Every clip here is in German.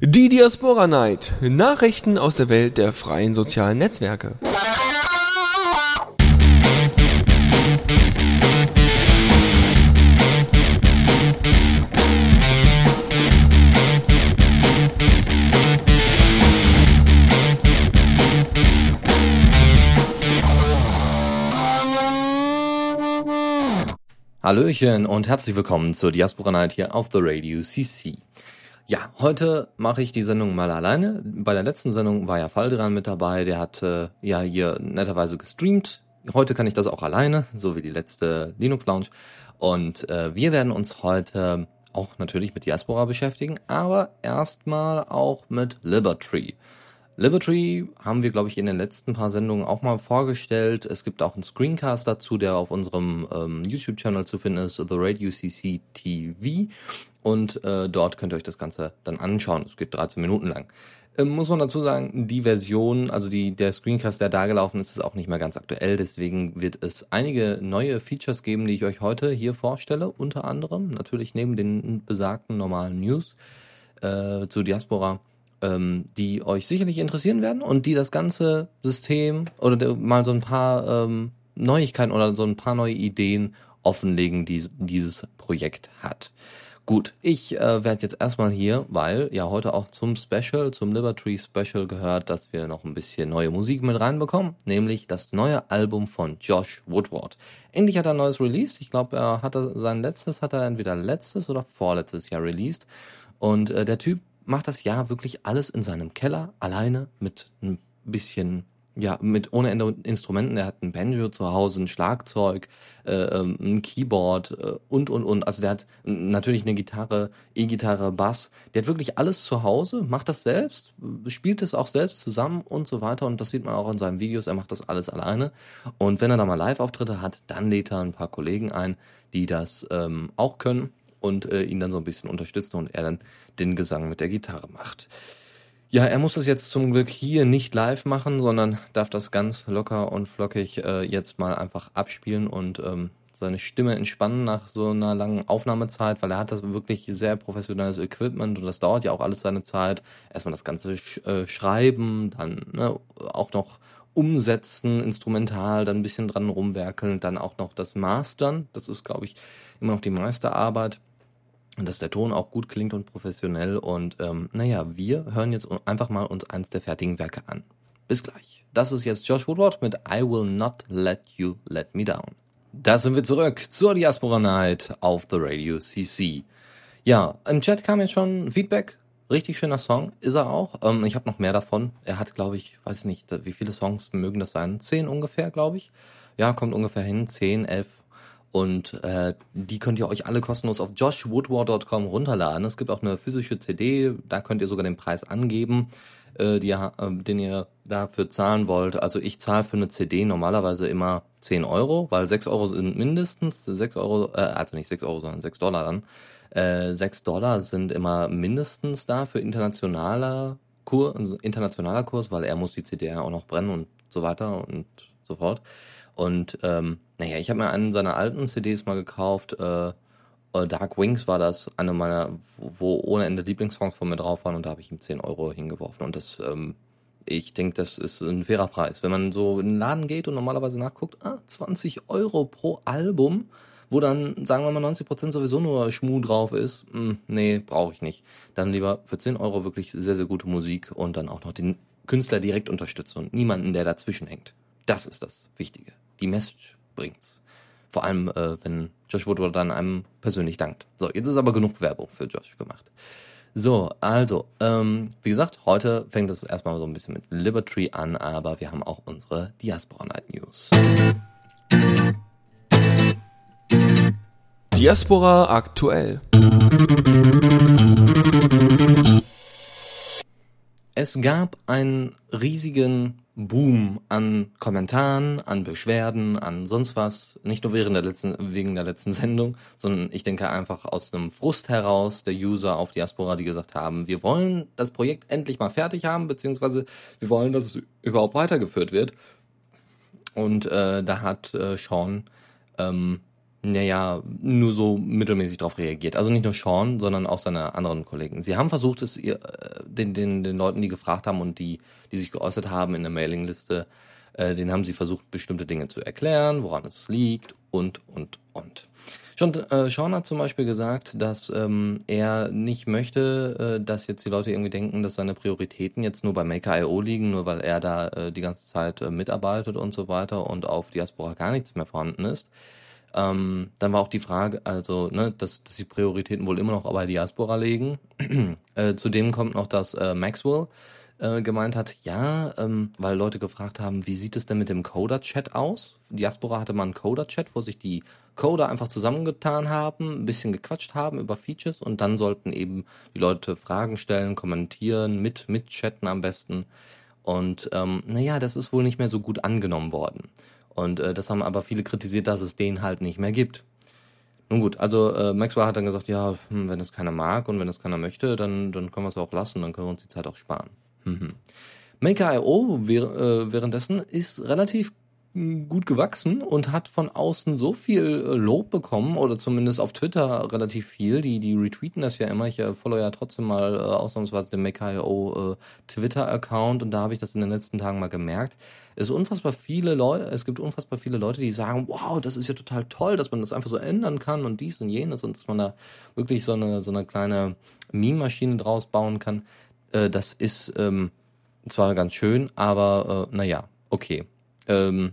Die Diaspora Night. Nachrichten aus der Welt der freien sozialen Netzwerke. Hallöchen und herzlich willkommen zur Diaspora Night hier auf The Radio CC. Ja, heute mache ich die Sendung mal alleine. Bei der letzten Sendung war ja Faldran mit dabei, der hat äh, ja hier netterweise gestreamt. Heute kann ich das auch alleine, so wie die letzte Linux Lounge. Und äh, wir werden uns heute auch natürlich mit Diaspora beschäftigen, aber erstmal auch mit Liberty. Liberty haben wir, glaube ich, in den letzten paar Sendungen auch mal vorgestellt. Es gibt auch einen Screencast dazu, der auf unserem ähm, YouTube-Channel zu finden ist, The Radio CC TV. Und äh, dort könnt ihr euch das Ganze dann anschauen. Es geht 13 Minuten lang. Ähm, muss man dazu sagen, die Version, also die, der Screencast, der da gelaufen ist, ist auch nicht mehr ganz aktuell. Deswegen wird es einige neue Features geben, die ich euch heute hier vorstelle. Unter anderem natürlich neben den besagten normalen News äh, zu Diaspora ähm, die euch sicherlich interessieren werden und die das ganze System oder mal so ein paar ähm, Neuigkeiten oder so ein paar neue Ideen offenlegen, die dieses Projekt hat. Gut, ich äh, werde jetzt erstmal hier, weil ja heute auch zum Special, zum Liberty Special gehört, dass wir noch ein bisschen neue Musik mit reinbekommen, nämlich das neue Album von Josh Woodward. Endlich hat er ein neues released. Ich glaube, er hatte sein letztes, hat er entweder letztes oder vorletztes Jahr released. Und äh, der Typ macht das ja wirklich alles in seinem Keller alleine mit ein bisschen ja, mit ohne Ende Instrumenten. Er hat ein Banjo zu Hause, ein Schlagzeug, äh, ähm, ein Keyboard äh, und, und, und. Also der hat natürlich eine Gitarre, E-Gitarre, Bass. Der hat wirklich alles zu Hause, macht das selbst, spielt es auch selbst zusammen und so weiter. Und das sieht man auch in seinen Videos. Er macht das alles alleine. Und wenn er da mal Live-Auftritte hat, dann lädt er ein paar Kollegen ein, die das ähm, auch können und äh, ihn dann so ein bisschen unterstützen und er dann den Gesang mit der Gitarre macht. Ja, er muss das jetzt zum Glück hier nicht live machen, sondern darf das ganz locker und flockig äh, jetzt mal einfach abspielen und ähm, seine Stimme entspannen nach so einer langen Aufnahmezeit, weil er hat das wirklich sehr professionelles Equipment und das dauert ja auch alles seine Zeit. Erstmal das ganze Sch äh, Schreiben, dann ne, auch noch umsetzen, instrumental, dann ein bisschen dran rumwerkeln, dann auch noch das Mastern. Das ist, glaube ich, immer noch die meiste Arbeit dass der Ton auch gut klingt und professionell. Und ähm, naja, wir hören jetzt einfach mal uns eins der fertigen Werke an. Bis gleich. Das ist jetzt Josh Woodward mit I Will Not Let You Let Me Down. Da sind wir zurück zur Diaspora Night auf The Radio CC. Ja, im Chat kam jetzt schon Feedback. Richtig schöner Song, ist er auch. Ähm, ich habe noch mehr davon. Er hat, glaube ich, weiß nicht, wie viele Songs mögen das sein? Zehn ungefähr, glaube ich. Ja, kommt ungefähr hin. Zehn, elf und äh, die könnt ihr euch alle kostenlos auf joshwoodward.com runterladen. Es gibt auch eine physische CD, da könnt ihr sogar den Preis angeben, äh, die, äh, den ihr dafür zahlen wollt. Also ich zahle für eine CD normalerweise immer 10 Euro, weil 6 Euro sind mindestens, 6 Euro, äh, also nicht 6 Euro, sondern 6 Dollar dann. Äh, 6 Dollar sind immer mindestens da für internationaler Kurs, also internationaler Kurs, weil er muss die CD ja auch noch brennen und so weiter und so fort. Und ähm, naja, ich habe mir einen seiner alten CDs mal gekauft. Äh, Dark Wings war das, eine meiner, wo ohne Ende Lieblingssongs von mir drauf waren und da habe ich ihm 10 Euro hingeworfen. Und das, ähm, ich denke, das ist ein fairer Preis. Wenn man so in den Laden geht und normalerweise nachguckt, ah, 20 Euro pro Album, wo dann, sagen wir mal, 90% sowieso nur Schmuh drauf ist, mh, hm, nee, brauche ich nicht. Dann lieber für 10 Euro wirklich sehr, sehr gute Musik und dann auch noch den Künstler direkt unterstützen und niemanden, der dazwischen hängt. Das ist das Wichtige die Message bringt's. Vor allem, äh, wenn Josh Woodward dann einem persönlich dankt. So, jetzt ist aber genug Werbung für Josh gemacht. So, also, ähm, wie gesagt, heute fängt es erstmal so ein bisschen mit Liberty an, aber wir haben auch unsere Diaspora Night News. Diaspora aktuell. Es gab einen riesigen Boom an Kommentaren, an Beschwerden, an sonst was. Nicht nur während der letzten, wegen der letzten Sendung, sondern ich denke einfach aus einem Frust heraus der User auf Diaspora, die gesagt haben, wir wollen das Projekt endlich mal fertig haben, beziehungsweise wir wollen, dass es überhaupt weitergeführt wird. Und äh, da hat äh, Sean ähm, naja, nur so mittelmäßig darauf reagiert. Also nicht nur Sean, sondern auch seine anderen Kollegen. Sie haben versucht, es ihr, äh, den, den, den Leuten, die gefragt haben und die, die sich geäußert haben in der Mailingliste, äh, den haben sie versucht, bestimmte Dinge zu erklären, woran es liegt und, und, und. Schon äh, Sean hat zum Beispiel gesagt, dass ähm, er nicht möchte, äh, dass jetzt die Leute irgendwie denken, dass seine Prioritäten jetzt nur bei Maker.io liegen, nur weil er da äh, die ganze Zeit äh, mitarbeitet und so weiter und auf Diaspora gar nichts mehr vorhanden ist. Ähm, dann war auch die Frage, also, ne, dass, dass die Prioritäten wohl immer noch bei Diaspora liegen. äh, zudem kommt noch, dass äh, Maxwell äh, gemeint hat, ja, ähm, weil Leute gefragt haben, wie sieht es denn mit dem Coder-Chat aus? Diaspora hatte mal einen Coder-Chat, wo sich die Coder einfach zusammengetan haben, ein bisschen gequatscht haben über Features und dann sollten eben die Leute Fragen stellen, kommentieren, mit, mit chatten am besten. Und ähm, naja, das ist wohl nicht mehr so gut angenommen worden. Und äh, das haben aber viele kritisiert, dass es den halt nicht mehr gibt. Nun gut, also äh, Maxwell hat dann gesagt, ja, hm, wenn das keiner mag und wenn das keiner möchte, dann, dann können wir es auch lassen, dann können wir uns die Zeit auch sparen. Mhm. Maker.io äh, währenddessen ist relativ gut gewachsen und hat von außen so viel äh, Lob bekommen oder zumindest auf Twitter relativ viel. Die, die retweeten das ja immer. Ich äh, follow ja trotzdem mal äh, ausnahmsweise den Maker.io äh, Twitter-Account und da habe ich das in den letzten Tagen mal gemerkt. Es unfassbar viele Leute, es gibt unfassbar viele Leute, die sagen, wow, das ist ja total toll, dass man das einfach so ändern kann und dies und jenes und dass man da wirklich so eine, so eine kleine Meme-Maschine draus bauen kann. Äh, das ist ähm, zwar ganz schön, aber äh, naja, okay. Ähm,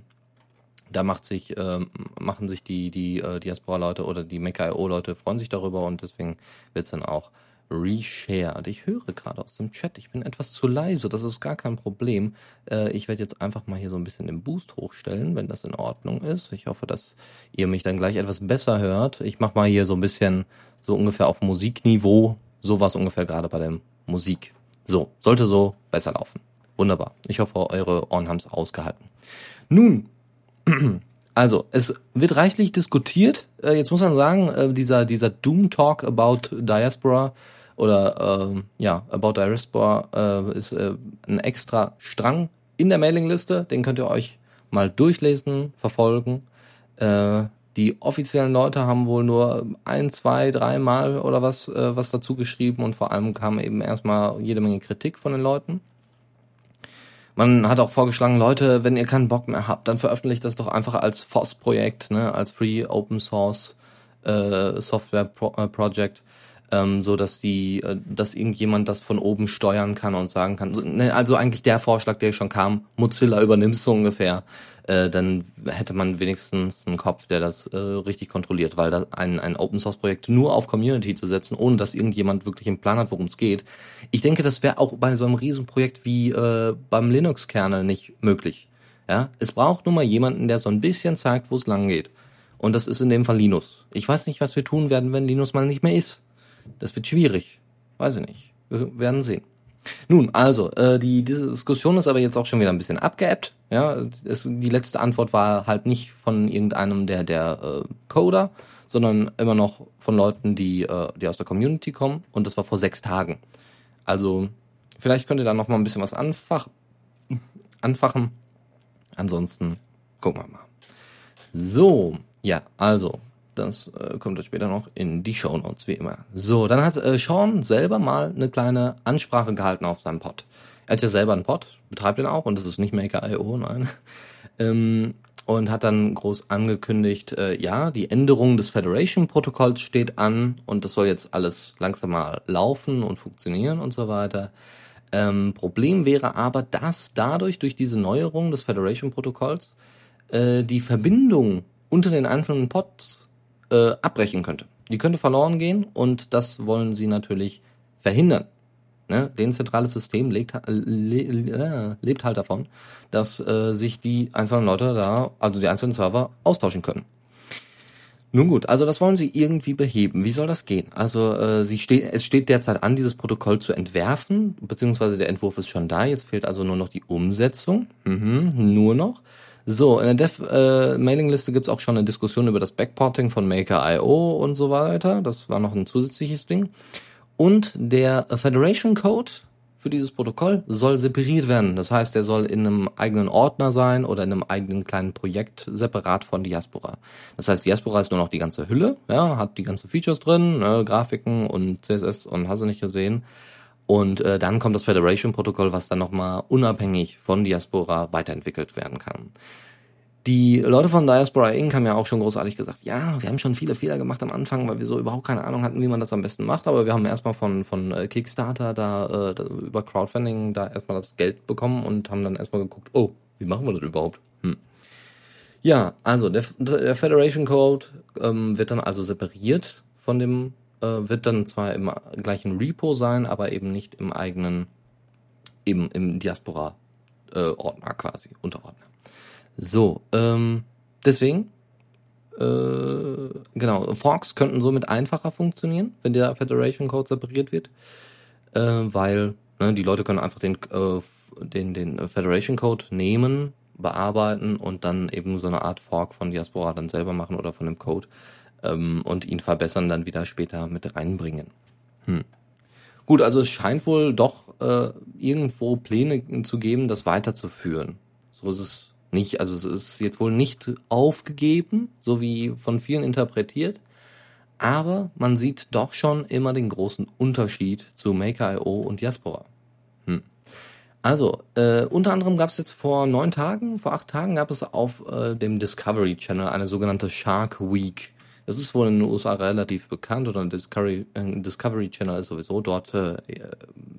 da macht sich, äh, machen sich die, die äh, Diaspora-Leute oder die Maker.io-Leute freuen sich darüber und deswegen wird es dann auch reshared. Ich höre gerade aus dem Chat, ich bin etwas zu leise, das ist gar kein Problem. Äh, ich werde jetzt einfach mal hier so ein bisschen den Boost hochstellen, wenn das in Ordnung ist. Ich hoffe, dass ihr mich dann gleich etwas besser hört. Ich mache mal hier so ein bisschen so ungefähr auf Musikniveau, sowas ungefähr gerade bei der Musik. So, sollte so besser laufen. Wunderbar. Ich hoffe, eure Ohren haben es ausgehalten. Nun, also, es wird reichlich diskutiert. Äh, jetzt muss man sagen, äh, dieser, dieser Doom Talk about Diaspora oder äh, ja, about Diaspora äh, ist äh, ein extra Strang in der Mailingliste. Den könnt ihr euch mal durchlesen, verfolgen. Äh, die offiziellen Leute haben wohl nur ein, zwei, dreimal oder was, äh, was dazu geschrieben und vor allem kam eben erstmal jede Menge Kritik von den Leuten. Man hat auch vorgeschlagen, Leute, wenn ihr keinen Bock mehr habt, dann veröffentlicht das doch einfach als FOSS-Projekt, ne, als Free Open Source äh, Software Pro äh, Project, ähm, so dass die, äh, dass irgendjemand das von oben steuern kann und sagen kann. Ne, also eigentlich der Vorschlag, der schon kam, Mozilla übernimmt so ungefähr äh, dann hätte man wenigstens einen Kopf, der das äh, richtig kontrolliert, weil da ein, ein Open Source Projekt nur auf Community zu setzen, ohne dass irgendjemand wirklich einen Plan hat, worum es geht. Ich denke, das wäre auch bei so einem Riesenprojekt wie äh, beim Linux-Kernel nicht möglich. Ja, es braucht nur mal jemanden, der so ein bisschen zeigt, wo es lang geht. Und das ist in dem Fall Linus. Ich weiß nicht, was wir tun werden, wenn Linus mal nicht mehr ist. Das wird schwierig. Weiß ich nicht. Wir werden sehen. Nun, also, äh, die diese Diskussion ist aber jetzt auch schon wieder ein bisschen abgeebbt. Ja, es, die letzte Antwort war halt nicht von irgendeinem der der äh, Coder, sondern immer noch von Leuten, die äh, die aus der Community kommen. Und das war vor sechs Tagen. Also vielleicht könnt ihr da noch mal ein bisschen was anfach, anfachen. Ansonsten gucken wir mal. So, ja, also das äh, kommt dann später noch in die Show Notes, wie immer. So, dann hat äh, Sean selber mal eine kleine Ansprache gehalten auf seinem Pod. Er hat ja selber einen Pod, betreibt den auch und das ist nicht Maker.io, nein. Ähm, und hat dann groß angekündigt, äh, ja, die Änderung des Federation-Protokolls steht an und das soll jetzt alles langsam mal laufen und funktionieren und so weiter. Ähm, Problem wäre aber, dass dadurch, durch diese Neuerung des Federation-Protokolls, äh, die Verbindung unter den einzelnen Pods äh, abbrechen könnte. Die könnte verloren gehen und das wollen sie natürlich verhindern. Ne? Den zentrales System lebt, le, äh, lebt halt davon, dass äh, sich die einzelnen Leute da, also die einzelnen Server, austauschen können. Nun gut, also das wollen sie irgendwie beheben. Wie soll das gehen? Also äh, sie steht, es steht derzeit an, dieses Protokoll zu entwerfen, beziehungsweise der Entwurf ist schon da. Jetzt fehlt also nur noch die Umsetzung. Mhm, nur noch. So, in der Dev-Mailingliste äh, gibt's auch schon eine Diskussion über das Backporting von Maker.io und so weiter. Das war noch ein zusätzliches Ding. Und der Federation Code für dieses Protokoll soll separiert werden. Das heißt, er soll in einem eigenen Ordner sein oder in einem eigenen kleinen Projekt separat von Diaspora. Das heißt, Diaspora ist nur noch die ganze Hülle, ja, hat die ganzen Features drin, ne, Grafiken und CSS und hast du nicht gesehen. Und äh, dann kommt das Federation-Protokoll, was dann nochmal unabhängig von Diaspora weiterentwickelt werden kann. Die Leute von Diaspora Inc. haben ja auch schon großartig gesagt, ja, wir haben schon viele Fehler gemacht am Anfang, weil wir so überhaupt keine Ahnung hatten, wie man das am besten macht. Aber wir haben erstmal von, von äh, Kickstarter da, äh, da über Crowdfunding da erstmal das Geld bekommen und haben dann erstmal geguckt, oh, wie machen wir das überhaupt? Hm. Ja, also der, der Federation Code ähm, wird dann also separiert von dem, wird dann zwar im gleichen Repo sein, aber eben nicht im eigenen, eben im Diaspora-Ordner äh, quasi, Unterordner. So, ähm, deswegen, äh, genau, Forks könnten somit einfacher funktionieren, wenn der Federation Code separiert wird, äh, weil ne, die Leute können einfach den, äh, den, den Federation Code nehmen, bearbeiten und dann eben so eine Art Fork von Diaspora dann selber machen oder von dem Code ähm, und ihn verbessern, dann wieder später mit reinbringen. Hm. Gut, also es scheint wohl doch äh, irgendwo Pläne zu geben, das weiterzuführen. So ist es nicht, also es ist jetzt wohl nicht aufgegeben, so wie von vielen interpretiert, aber man sieht doch schon immer den großen Unterschied zu Maker.io und Diaspora. Hm. Also, äh, unter anderem gab es jetzt vor neun Tagen, vor acht Tagen gab es auf äh, dem Discovery Channel eine sogenannte Shark Week. Das ist wohl in den USA relativ bekannt oder Discovery, Discovery Channel ist sowieso dort äh,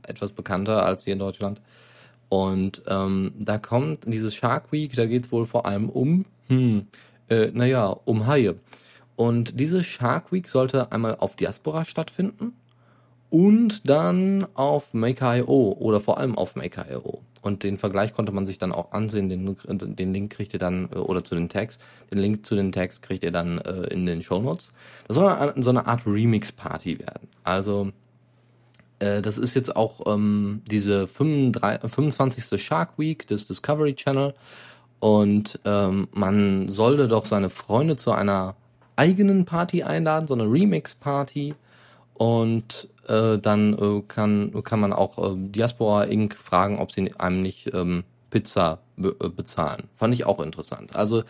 etwas bekannter als hier in Deutschland. Und ähm, da kommt dieses Shark Week, da geht es wohl vor allem um, hm, äh, naja, um Haie. Und diese Shark Week sollte einmal auf Diaspora stattfinden und dann auf Maker.io oder vor allem auf Maker.io. Und den Vergleich konnte man sich dann auch ansehen. Den, den Link kriegt ihr dann, äh, oder zu den Tags, den Link zu den Tags kriegt ihr dann äh, in den Show Notes. Das soll so eine Art Remix-Party werden. Also äh, das ist jetzt auch ähm, diese 35, 25. Shark Week des Discovery Channel und ähm, man sollte doch seine Freunde zu einer eigenen Party einladen, so eine Remix-Party und äh, dann äh, kann, kann man auch äh, Diaspora Inc. fragen, ob sie einem nicht ähm, Pizza äh, bezahlen. Fand ich auch interessant. Also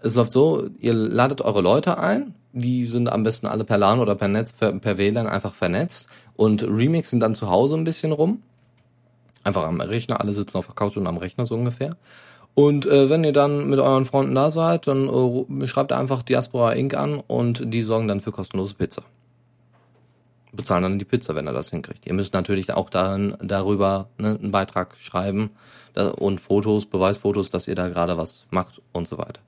es läuft so, ihr ladet eure Leute ein, die sind am besten alle per LAN oder per Netz, per, per WLAN einfach vernetzt und Remix sind dann zu Hause ein bisschen rum. Einfach am Rechner, alle sitzen auf der Couch und am Rechner so ungefähr. Und äh, wenn ihr dann mit euren Freunden da seid, dann äh, schreibt einfach Diaspora Inc. an und die sorgen dann für kostenlose Pizza. Bezahlen dann die Pizza, wenn ihr das hinkriegt. Ihr müsst natürlich auch dann darüber ne, einen Beitrag schreiben und Fotos, Beweisfotos, dass ihr da gerade was macht und so weiter.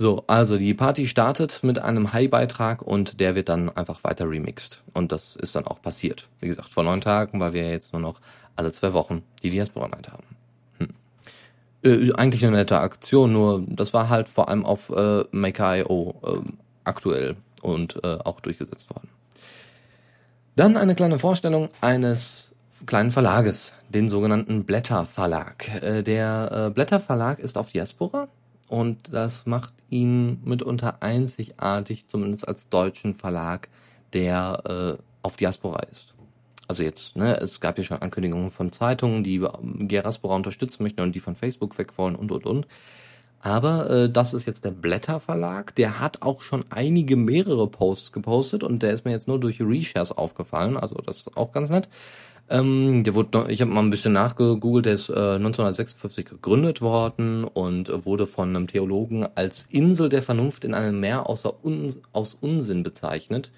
So, also die Party startet mit einem High-Beitrag und der wird dann einfach weiter remixed. Und das ist dann auch passiert. Wie gesagt, vor neun Tagen, weil wir jetzt nur noch alle zwei Wochen die Diaspora Night haben. Hm. Äh, eigentlich eine nette Aktion, nur das war halt vor allem auf äh, Maker.io äh, aktuell und äh, auch durchgesetzt worden. Dann eine kleine Vorstellung eines kleinen Verlages, den sogenannten Blätter Verlag. Äh, der äh, Blätter Verlag ist auf Diaspora und das macht ihn mitunter einzigartig, zumindest als deutschen Verlag, der äh, auf Diaspora ist. Also jetzt, ne, es gab ja schon Ankündigungen von Zeitungen, die Diaspora unterstützen möchten und die von Facebook weg wollen und und und. Aber äh, das ist jetzt der Blätter Verlag. Der hat auch schon einige mehrere Posts gepostet und der ist mir jetzt nur durch Reshares aufgefallen. Also das ist auch ganz nett. Ähm, der wurde, ich habe mal ein bisschen nachgegoogelt, der ist äh, 1956 gegründet worden und wurde von einem Theologen als Insel der Vernunft in einem Meer außer Un aus Unsinn bezeichnet,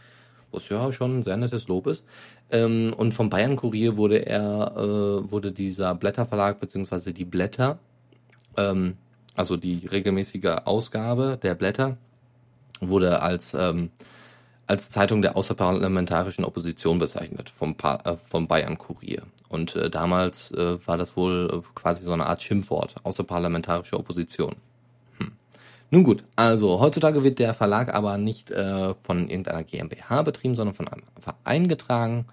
was ja schon ein sehr nettes Lob ist. Ähm, und vom Bayern Kurier wurde er, äh, wurde dieser Blätterverlag beziehungsweise die Blätter, ähm, also die regelmäßige Ausgabe der Blätter, wurde als ähm, als Zeitung der außerparlamentarischen Opposition bezeichnet, vom, pa äh, vom Bayern Kurier. Und äh, damals äh, war das wohl äh, quasi so eine Art Schimpfwort, außerparlamentarische Opposition. Hm. Nun gut, also heutzutage wird der Verlag aber nicht äh, von irgendeiner GmbH betrieben, sondern von einem Verein getragen.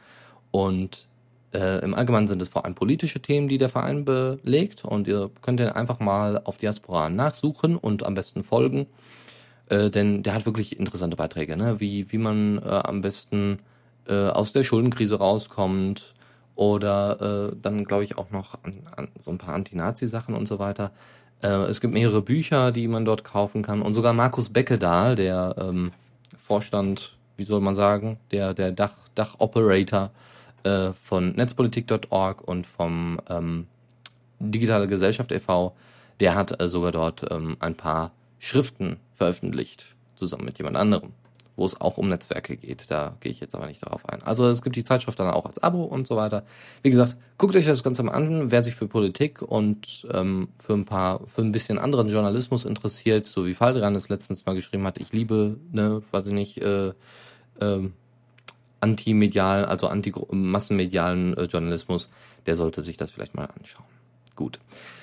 Und äh, im Allgemeinen sind es vor allem politische Themen, die der Verein belegt. Und ihr könnt den einfach mal auf Diaspora nachsuchen und am besten folgen. Äh, denn der hat wirklich interessante Beiträge, ne? wie, wie man äh, am besten äh, aus der Schuldenkrise rauskommt oder äh, dann glaube ich auch noch an, an so ein paar Anti-Nazi-Sachen und so weiter. Äh, es gibt mehrere Bücher, die man dort kaufen kann und sogar Markus Beckedahl, der ähm, Vorstand, wie soll man sagen, der, der Dach, Dach-Operator äh, von netzpolitik.org und vom ähm, Digitale Gesellschaft e.V., der hat äh, sogar dort ähm, ein paar Schriften veröffentlicht, zusammen mit jemand anderem wo es auch um Netzwerke geht. Da gehe ich jetzt aber nicht darauf ein. Also es gibt die Zeitschrift dann auch als Abo und so weiter. Wie gesagt, guckt euch das Ganze mal an, wer sich für Politik und ähm, für ein paar, für ein bisschen anderen Journalismus interessiert, so wie Faldran es letztens mal geschrieben hat, ich liebe, ne, weiß ich nicht, äh, äh, antimedial, also anti-massenmedialen äh, Journalismus, der sollte sich das vielleicht mal anschauen. Gut.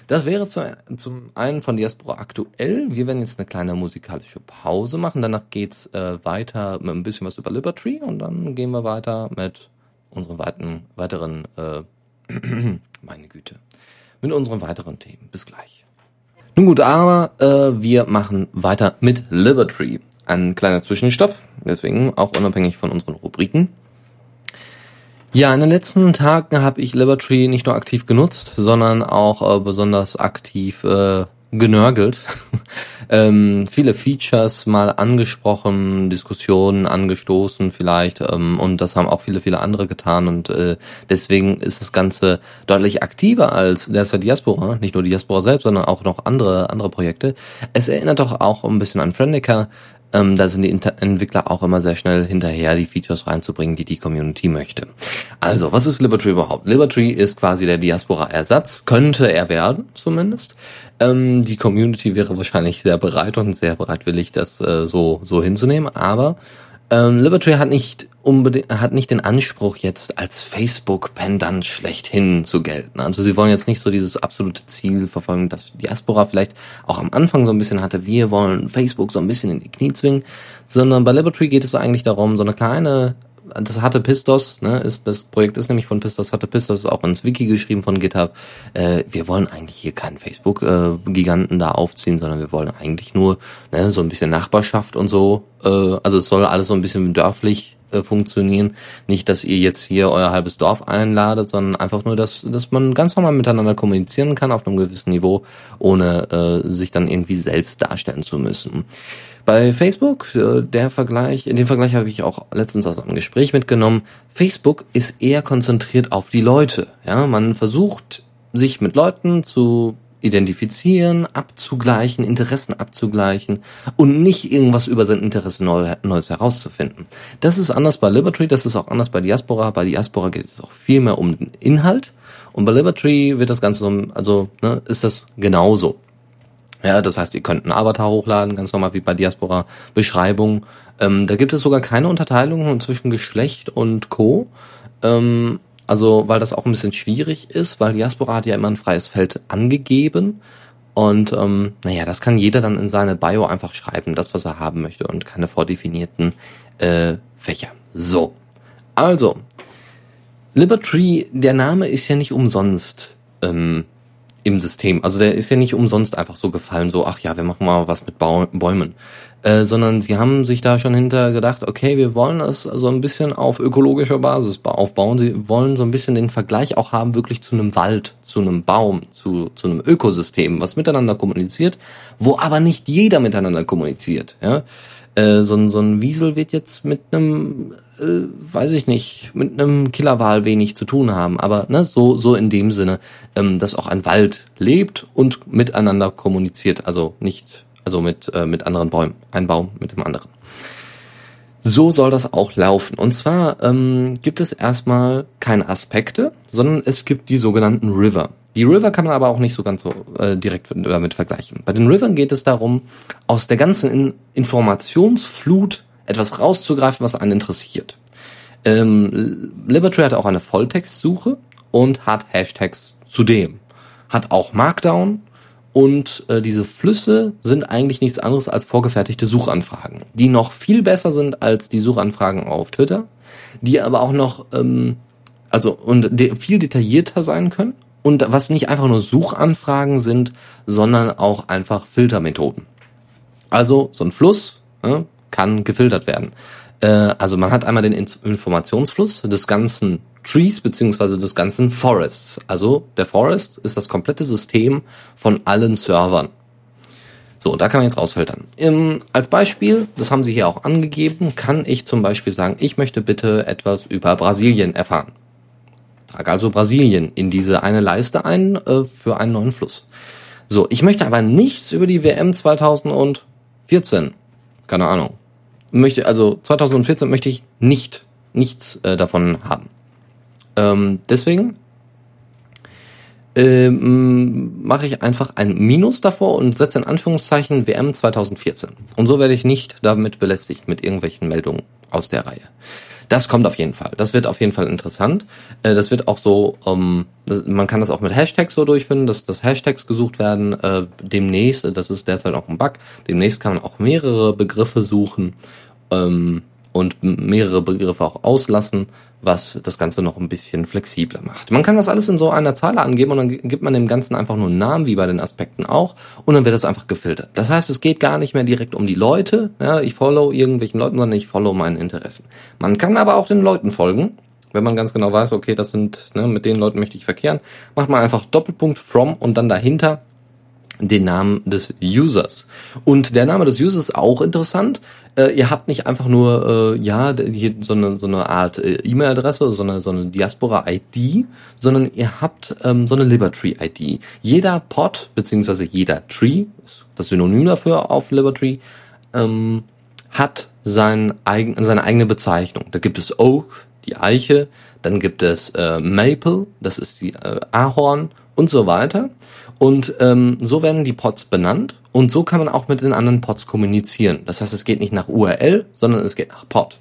Das wäre zu, zum einen von Diaspora aktuell. Wir werden jetzt eine kleine musikalische Pause machen. Danach geht's äh, weiter mit ein bisschen was über Liberty und dann gehen wir weiter mit unseren weiten, weiteren, äh, meine Güte, mit unseren weiteren Themen. Bis gleich. Nun gut, aber äh, wir machen weiter mit Liberty. Ein kleiner Zwischenstopp, deswegen auch unabhängig von unseren Rubriken. Ja, in den letzten Tagen habe ich Liberty nicht nur aktiv genutzt, sondern auch äh, besonders aktiv äh, genörgelt. ähm, viele Features mal angesprochen, Diskussionen angestoßen vielleicht ähm, und das haben auch viele, viele andere getan und äh, deswegen ist das Ganze deutlich aktiver als der Diaspora, nicht nur Diaspora selbst, sondern auch noch andere, andere Projekte. Es erinnert doch auch ein bisschen an Friendica, ähm, da sind die Inter Entwickler auch immer sehr schnell hinterher, die Features reinzubringen, die die Community möchte. Also, was ist Liberty überhaupt? Liberty ist quasi der Diaspora-Ersatz, könnte er werden zumindest. Ähm, die Community wäre wahrscheinlich sehr bereit und sehr bereitwillig, das äh, so, so hinzunehmen, aber ähm, Liberty hat nicht unbedingt, hat nicht den Anspruch, jetzt als Facebook-Pendant schlechthin zu gelten. Also sie wollen jetzt nicht so dieses absolute Ziel verfolgen, das Diaspora vielleicht auch am Anfang so ein bisschen hatte, wir wollen Facebook so ein bisschen in die Knie zwingen, sondern bei Liberty geht es eigentlich darum, so eine kleine das hatte Pistos, ne, ist, das Projekt ist nämlich von Pistos, hatte Pistos auch ins Wiki geschrieben von GitHub. Äh, wir wollen eigentlich hier keinen Facebook-Giganten äh, da aufziehen, sondern wir wollen eigentlich nur ne, so ein bisschen Nachbarschaft und so. Äh, also es soll alles so ein bisschen dörflich äh, funktionieren. Nicht, dass ihr jetzt hier euer halbes Dorf einladet, sondern einfach nur, dass, dass man ganz normal miteinander kommunizieren kann auf einem gewissen Niveau, ohne äh, sich dann irgendwie selbst darstellen zu müssen. Bei Facebook, äh, der Vergleich, den Vergleich habe ich auch letztens aus einem Gespräch mitgenommen. Facebook ist eher konzentriert auf die Leute. Ja, man versucht sich mit Leuten zu identifizieren, abzugleichen, Interessen abzugleichen und nicht irgendwas über sein Interesse Neues herauszufinden. Das ist anders bei Liberty, das ist auch anders bei Diaspora. Bei Diaspora geht es auch viel mehr um den Inhalt und bei Liberty wird das Ganze so, also ne, ist das genauso. Ja, das heißt, ihr könnt einen Avatar hochladen, ganz normal wie bei Diaspora Beschreibung. Ähm, da gibt es sogar keine Unterteilung zwischen Geschlecht und Co. Ähm, also, weil das auch ein bisschen schwierig ist, weil Diaspora hat ja immer ein freies Feld angegeben. Und ähm, naja, das kann jeder dann in seine Bio einfach schreiben, das, was er haben möchte und keine vordefinierten äh, Fächer. So. Also, Libertree, der Name ist ja nicht umsonst ähm, im System. Also der ist ja nicht umsonst einfach so gefallen, so, ach ja, wir machen mal was mit Bäumen. Äh, sondern sie haben sich da schon hinter gedacht, okay, wir wollen das so ein bisschen auf ökologischer Basis aufbauen. Sie wollen so ein bisschen den Vergleich auch haben, wirklich zu einem Wald, zu einem Baum, zu, zu einem Ökosystem, was miteinander kommuniziert, wo aber nicht jeder miteinander kommuniziert. Ja? Äh, so, so ein Wiesel wird jetzt mit einem äh, weiß ich nicht, mit einem Killerwal wenig zu tun haben, aber ne, so, so in dem Sinne, ähm, dass auch ein Wald lebt und miteinander kommuniziert, also nicht, also mit, äh, mit anderen Bäumen, ein Baum mit dem anderen. So soll das auch laufen. Und zwar ähm, gibt es erstmal keine Aspekte, sondern es gibt die sogenannten River. Die River kann man aber auch nicht so ganz so äh, direkt damit vergleichen. Bei den Rivern geht es darum, aus der ganzen In Informationsflut etwas rauszugreifen, was einen interessiert. Ähm, Liberty hat auch eine Volltextsuche und hat Hashtags zudem. Hat auch Markdown und äh, diese Flüsse sind eigentlich nichts anderes als vorgefertigte Suchanfragen, die noch viel besser sind als die Suchanfragen auf Twitter, die aber auch noch ähm, also und de viel detaillierter sein können und was nicht einfach nur Suchanfragen sind, sondern auch einfach Filtermethoden. Also so ein Fluss, äh, kann gefiltert werden. Äh, also man hat einmal den Informationsfluss des ganzen Trees beziehungsweise des ganzen Forests. Also der Forest ist das komplette System von allen Servern. So, da kann man jetzt rausfiltern. Im, als Beispiel, das haben sie hier auch angegeben, kann ich zum Beispiel sagen, ich möchte bitte etwas über Brasilien erfahren. trage also Brasilien in diese eine Leiste ein äh, für einen neuen Fluss. So, ich möchte aber nichts über die WM 2014. Keine Ahnung. Möchte, also 2014 möchte ich nicht, nichts äh, davon haben. Ähm, deswegen ähm, mache ich einfach ein Minus davor und setze in Anführungszeichen WM 2014. Und so werde ich nicht damit belästigt mit irgendwelchen Meldungen aus der Reihe. Das kommt auf jeden Fall. Das wird auf jeden Fall interessant. Äh, das wird auch so, ähm, das, man kann das auch mit Hashtags so durchfinden, dass, dass Hashtags gesucht werden. Äh, demnächst, das ist derzeit auch ein Bug, demnächst kann man auch mehrere Begriffe suchen ähm, und mehrere Begriffe auch auslassen was das Ganze noch ein bisschen flexibler macht. Man kann das alles in so einer Zeile angeben und dann gibt man dem Ganzen einfach nur einen Namen, wie bei den Aspekten auch, und dann wird das einfach gefiltert. Das heißt, es geht gar nicht mehr direkt um die Leute, ja, ich follow irgendwelchen Leuten, sondern ich follow meinen Interessen. Man kann aber auch den Leuten folgen, wenn man ganz genau weiß, okay, das sind, ne, mit den Leuten möchte ich verkehren, macht man einfach Doppelpunkt from und dann dahinter den Namen des Users. Und der Name des Users ist auch interessant. Äh, ihr habt nicht einfach nur, äh, ja, hier so eine, so eine Art äh, E-Mail-Adresse, so eine, so eine Diaspora-ID, sondern ihr habt ähm, so eine Libertree-ID. Jeder Pod, beziehungsweise jeder Tree, das Synonym dafür auf Libertree, ähm, hat sein eigen, seine eigene Bezeichnung. Da gibt es Oak, die Eiche, dann gibt es äh, Maple, das ist die äh, Ahorn und so weiter. Und ähm, so werden die Pods benannt und so kann man auch mit den anderen Pods kommunizieren. Das heißt, es geht nicht nach URL, sondern es geht nach Pod.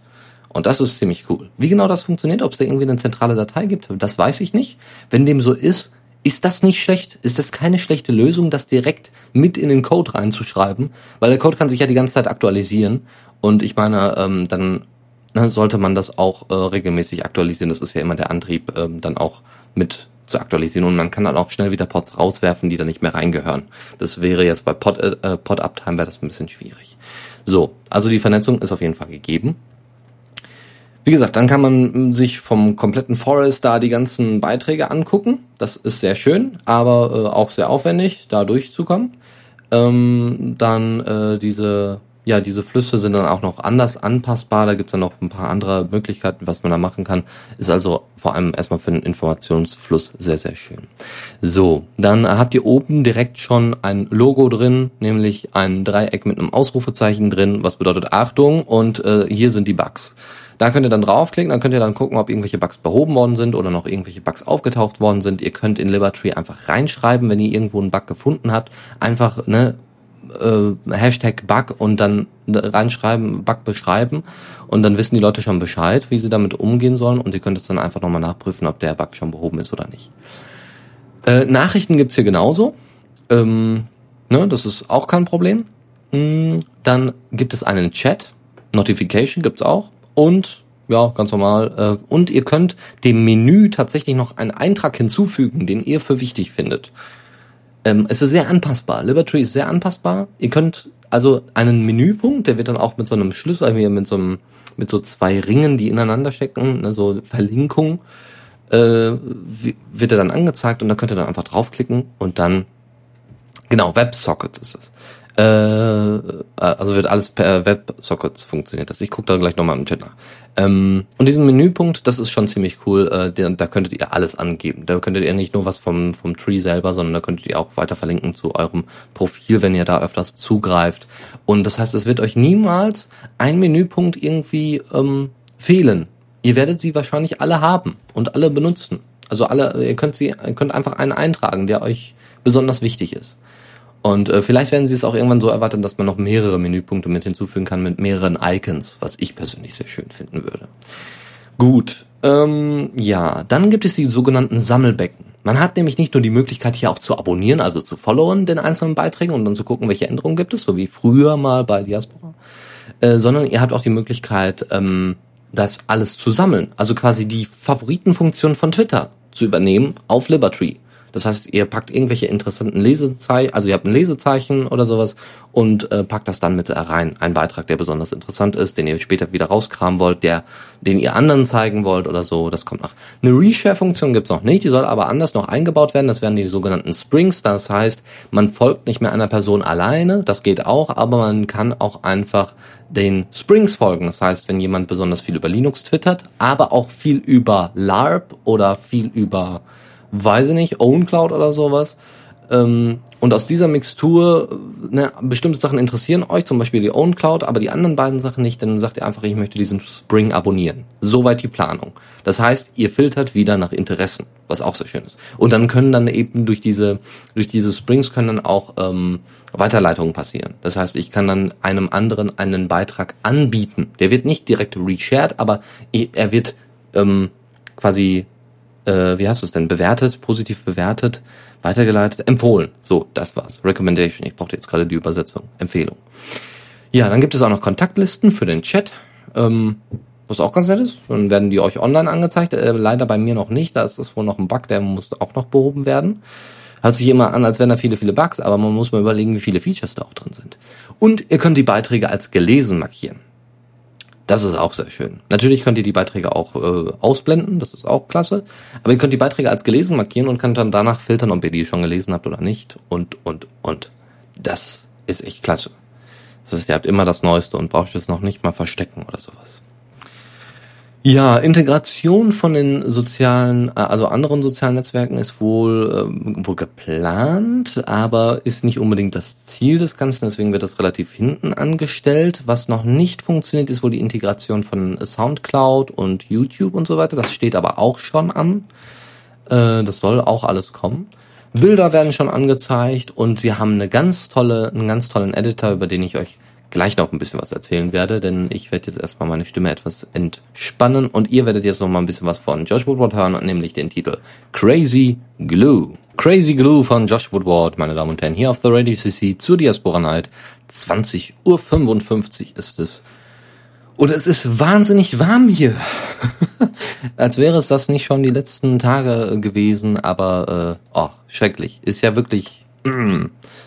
Und das ist ziemlich cool. Wie genau das funktioniert, ob es da irgendwie eine zentrale Datei gibt, das weiß ich nicht. Wenn dem so ist, ist das nicht schlecht? Ist das keine schlechte Lösung, das direkt mit in den Code reinzuschreiben? Weil der Code kann sich ja die ganze Zeit aktualisieren. Und ich meine, ähm, dann ne, sollte man das auch äh, regelmäßig aktualisieren. Das ist ja immer der Antrieb, ähm, dann auch mit zu aktualisieren und man kann dann auch schnell wieder Pods rauswerfen, die da nicht mehr reingehören. Das wäre jetzt bei Pod, äh, Pod Uptime wäre das ein bisschen schwierig. So, also die Vernetzung ist auf jeden Fall gegeben. Wie gesagt, dann kann man sich vom kompletten Forest da die ganzen Beiträge angucken. Das ist sehr schön, aber äh, auch sehr aufwendig, da durchzukommen. Ähm, dann äh, diese ja, diese Flüsse sind dann auch noch anders anpassbar. Da gibt's dann noch ein paar andere Möglichkeiten, was man da machen kann. Ist also vor allem erstmal für den Informationsfluss sehr, sehr schön. So, dann habt ihr oben direkt schon ein Logo drin, nämlich ein Dreieck mit einem Ausrufezeichen drin, was bedeutet Achtung und äh, hier sind die Bugs. Da könnt ihr dann draufklicken, dann könnt ihr dann gucken, ob irgendwelche Bugs behoben worden sind oder noch irgendwelche Bugs aufgetaucht worden sind. Ihr könnt in Libertree einfach reinschreiben, wenn ihr irgendwo einen Bug gefunden habt. Einfach, ne, äh, Hashtag Bug und dann reinschreiben, Bug beschreiben und dann wissen die Leute schon Bescheid, wie sie damit umgehen sollen und ihr könnt es dann einfach nochmal nachprüfen, ob der Bug schon behoben ist oder nicht. Äh, Nachrichten gibt's hier genauso. Ähm, ne, das ist auch kein Problem. Mm, dann gibt es einen Chat. Notification gibt's auch. Und ja, ganz normal. Äh, und ihr könnt dem Menü tatsächlich noch einen Eintrag hinzufügen, den ihr für wichtig findet. Ähm, es ist sehr anpassbar. Liberty ist sehr anpassbar. Ihr könnt also einen Menüpunkt, der wird dann auch mit so einem Schlüssel, also mit so einem, mit so zwei Ringen, die ineinander stecken, ne, so Verlinkung, äh, wird er dann angezeigt und da könnt ihr dann einfach draufklicken und dann, genau, WebSockets ist es. Äh, also wird alles per WebSockets funktioniert das. Ich gucke da gleich nochmal im Chat nach. Ähm, und diesen Menüpunkt, das ist schon ziemlich cool. Äh, den, da könntet ihr alles angeben. Da könntet ihr nicht nur was vom, vom Tree selber, sondern da könntet ihr auch weiter verlinken zu eurem Profil, wenn ihr da öfters zugreift. Und das heißt, es wird euch niemals ein Menüpunkt irgendwie ähm, fehlen. Ihr werdet sie wahrscheinlich alle haben und alle benutzen. Also alle, ihr könnt sie, ihr könnt einfach einen eintragen, der euch besonders wichtig ist. Und äh, vielleicht werden sie es auch irgendwann so erwarten, dass man noch mehrere Menüpunkte mit hinzufügen kann mit mehreren Icons, was ich persönlich sehr schön finden würde. Gut, ähm, ja, dann gibt es die sogenannten Sammelbecken. Man hat nämlich nicht nur die Möglichkeit hier auch zu abonnieren, also zu followen den einzelnen Beiträgen und dann zu gucken, welche Änderungen gibt es, so wie früher mal bei Diaspora, äh, sondern ihr habt auch die Möglichkeit, ähm, das alles zu sammeln. Also quasi die Favoritenfunktion von Twitter zu übernehmen auf Libertree. Das heißt, ihr packt irgendwelche interessanten Lesezeichen, also ihr habt ein Lesezeichen oder sowas und äh, packt das dann mit rein. Ein Beitrag, der besonders interessant ist, den ihr später wieder rauskramen wollt, der, den ihr anderen zeigen wollt oder so, das kommt nach. Eine Reshare-Funktion gibt's noch nicht, die soll aber anders noch eingebaut werden. Das wären die sogenannten Springs. Das heißt, man folgt nicht mehr einer Person alleine, das geht auch, aber man kann auch einfach den Springs folgen. Das heißt, wenn jemand besonders viel über Linux twittert, aber auch viel über LARP oder viel über, weiß ich nicht, OwnCloud oder sowas, ähm, und aus dieser Mixtur, ne, bestimmte Sachen interessieren euch, zum Beispiel die Own Cloud, aber die anderen beiden Sachen nicht, dann sagt ihr einfach, ich möchte diesen Spring abonnieren. Soweit die Planung. Das heißt, ihr filtert wieder nach Interessen, was auch sehr schön ist. Und dann können dann eben durch diese, durch diese Springs können dann auch ähm, Weiterleitungen passieren. Das heißt, ich kann dann einem anderen einen Beitrag anbieten. Der wird nicht direkt reshared, aber er wird ähm, quasi, äh, wie heißt du es denn, bewertet, positiv bewertet weitergeleitet, empfohlen. So, das war's. Recommendation. Ich brauchte jetzt gerade die Übersetzung. Empfehlung. Ja, dann gibt es auch noch Kontaktlisten für den Chat. Ähm, was auch ganz nett ist. Dann werden die euch online angezeigt. Äh, leider bei mir noch nicht. Da ist das wohl noch ein Bug, der muss auch noch behoben werden. Hört sich immer an, als wären da viele, viele Bugs, aber man muss mal überlegen, wie viele Features da auch drin sind. Und ihr könnt die Beiträge als gelesen markieren. Das ist auch sehr schön. Natürlich könnt ihr die Beiträge auch äh, ausblenden, das ist auch klasse. Aber ihr könnt die Beiträge als gelesen markieren und könnt dann danach filtern, ob ihr die schon gelesen habt oder nicht. Und, und, und. Das ist echt klasse. Das heißt, ihr habt immer das Neueste und braucht es noch nicht mal verstecken oder sowas. Ja, Integration von den sozialen, äh, also anderen sozialen Netzwerken ist wohl, äh, wohl geplant, aber ist nicht unbedingt das Ziel des Ganzen, deswegen wird das relativ hinten angestellt. Was noch nicht funktioniert, ist wohl die Integration von Soundcloud und YouTube und so weiter. Das steht aber auch schon an. Äh, das soll auch alles kommen. Bilder werden schon angezeigt und sie haben eine ganz tolle, einen ganz tollen Editor, über den ich euch gleich noch ein bisschen was erzählen werde, denn ich werde jetzt erstmal meine Stimme etwas entspannen und ihr werdet jetzt noch mal ein bisschen was von Josh Woodward hören, nämlich den Titel Crazy Glue. Crazy Glue von Josh Woodward, meine Damen und Herren, hier auf der Radio CC zur Diaspora Night. 20.55 Uhr ist es. Und es ist wahnsinnig warm hier. Als wäre es das nicht schon die letzten Tage gewesen, aber äh, oh, schrecklich. Ist ja wirklich.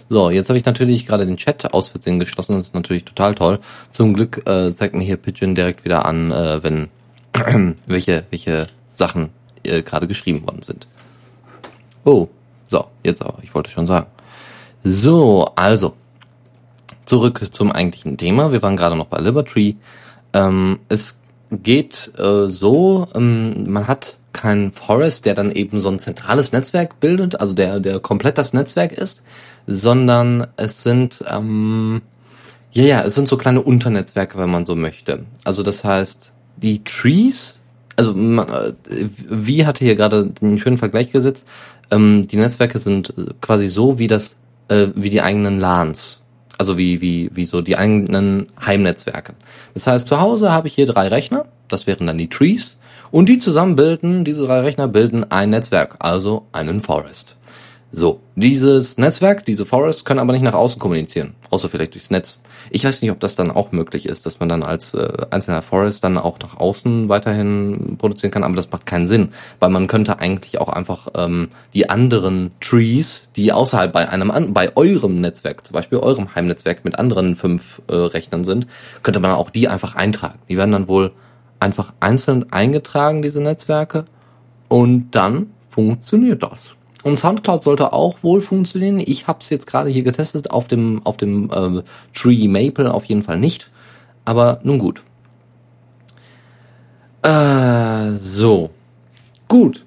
So, jetzt habe ich natürlich gerade den Chat aus Versehen geschlossen. Das ist natürlich total toll. Zum Glück äh, zeigt mir hier Pigeon direkt wieder an, äh, wenn welche welche Sachen äh, gerade geschrieben worden sind. Oh, so, jetzt aber. Ich wollte schon sagen. So, also zurück zum eigentlichen Thema. Wir waren gerade noch bei Liberty. Ähm, es geht äh, so, ähm, man hat keinen Forest, der dann eben so ein zentrales Netzwerk bildet, also der, der komplett das Netzwerk ist, sondern es sind, ähm, ja, ja, es sind so kleine Unternetzwerke, wenn man so möchte. Also das heißt, die Trees, also äh, wie hatte hier gerade einen schönen Vergleich gesetzt, ähm, die Netzwerke sind quasi so wie das, äh, wie die eigenen LANs. Also wie, wie, wie so die eigenen Heimnetzwerke. Das heißt, zu Hause habe ich hier drei Rechner, das wären dann die Trees, und die zusammen bilden, diese drei Rechner bilden ein Netzwerk, also einen Forest. So, dieses Netzwerk, diese Forest können aber nicht nach außen kommunizieren, außer vielleicht durchs Netz. Ich weiß nicht, ob das dann auch möglich ist, dass man dann als äh, einzelner Forest dann auch nach außen weiterhin produzieren kann, aber das macht keinen Sinn, weil man könnte eigentlich auch einfach ähm, die anderen Trees, die außerhalb bei einem bei eurem Netzwerk, zum Beispiel eurem Heimnetzwerk mit anderen fünf äh, Rechnern sind, könnte man auch die einfach eintragen. Die werden dann wohl einfach einzeln eingetragen, diese Netzwerke, und dann funktioniert das. Und Soundcloud sollte auch wohl funktionieren. Ich habe es jetzt gerade hier getestet, auf dem, auf dem äh, Tree Maple auf jeden Fall nicht. Aber nun gut. Äh, so. Gut.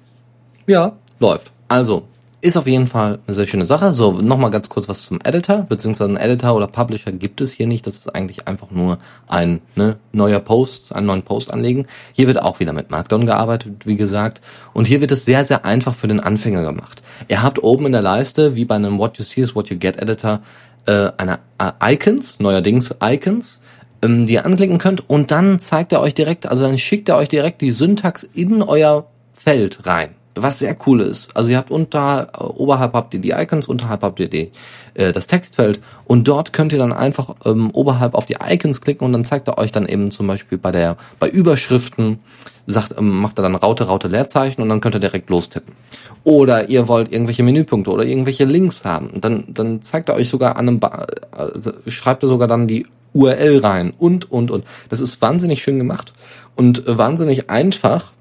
Ja, läuft. Also, ist auf jeden Fall eine sehr schöne Sache. So, nochmal ganz kurz was zum Editor, beziehungsweise ein Editor oder Publisher gibt es hier nicht. Das ist eigentlich einfach nur ein ne, neuer Post, einen neuen Post anlegen. Hier wird auch wieder mit Markdown gearbeitet, wie gesagt. Und hier wird es sehr, sehr einfach für den Anfänger gemacht. Ihr habt oben in der Leiste, wie bei einem What You See is What You Get Editor, äh, eine äh, Icons, neuerdings Icons, ähm, die ihr anklicken könnt. Und dann zeigt er euch direkt, also dann schickt er euch direkt die Syntax in euer Feld rein. Was sehr cool ist. Also ihr habt unter, äh, oberhalb habt ihr die Icons, unterhalb habt ihr die, äh, das Textfeld und dort könnt ihr dann einfach ähm, oberhalb auf die Icons klicken und dann zeigt er euch dann eben zum Beispiel bei der, bei Überschriften, sagt, ähm, macht er dann Raute, Raute, Leerzeichen und dann könnt ihr direkt lostippen. Oder ihr wollt irgendwelche Menüpunkte oder irgendwelche Links haben. Dann, dann zeigt er euch sogar an einem, ba also schreibt er sogar dann die URL rein und, und, und. Das ist wahnsinnig schön gemacht und wahnsinnig einfach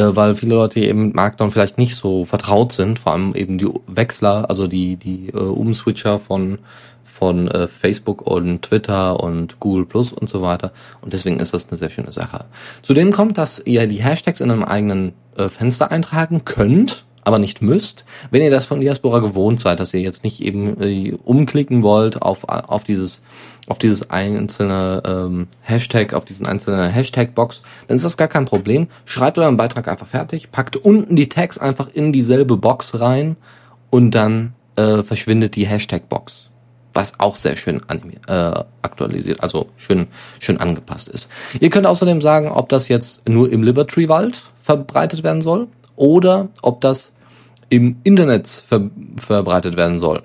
weil viele Leute eben mit Markdown vielleicht nicht so vertraut sind, vor allem eben die Wechsler, also die die äh, Umswitcher von von äh, Facebook und Twitter und Google Plus und so weiter. Und deswegen ist das eine sehr schöne Sache. Zudem kommt, dass ihr die Hashtags in einem eigenen äh, Fenster eintragen könnt, aber nicht müsst. Wenn ihr das von Diaspora gewohnt seid, dass ihr jetzt nicht eben äh, umklicken wollt auf, auf dieses auf dieses einzelne ähm, Hashtag, auf diesen einzelnen Hashtag-Box, dann ist das gar kein Problem. Schreibt euren Beitrag einfach fertig, packt unten die Tags einfach in dieselbe Box rein und dann äh, verschwindet die Hashtag-Box. Was auch sehr schön äh, aktualisiert, also schön, schön angepasst ist. Ihr könnt außerdem sagen, ob das jetzt nur im Liberty-Wald verbreitet werden soll oder ob das im Internet ver verbreitet werden soll.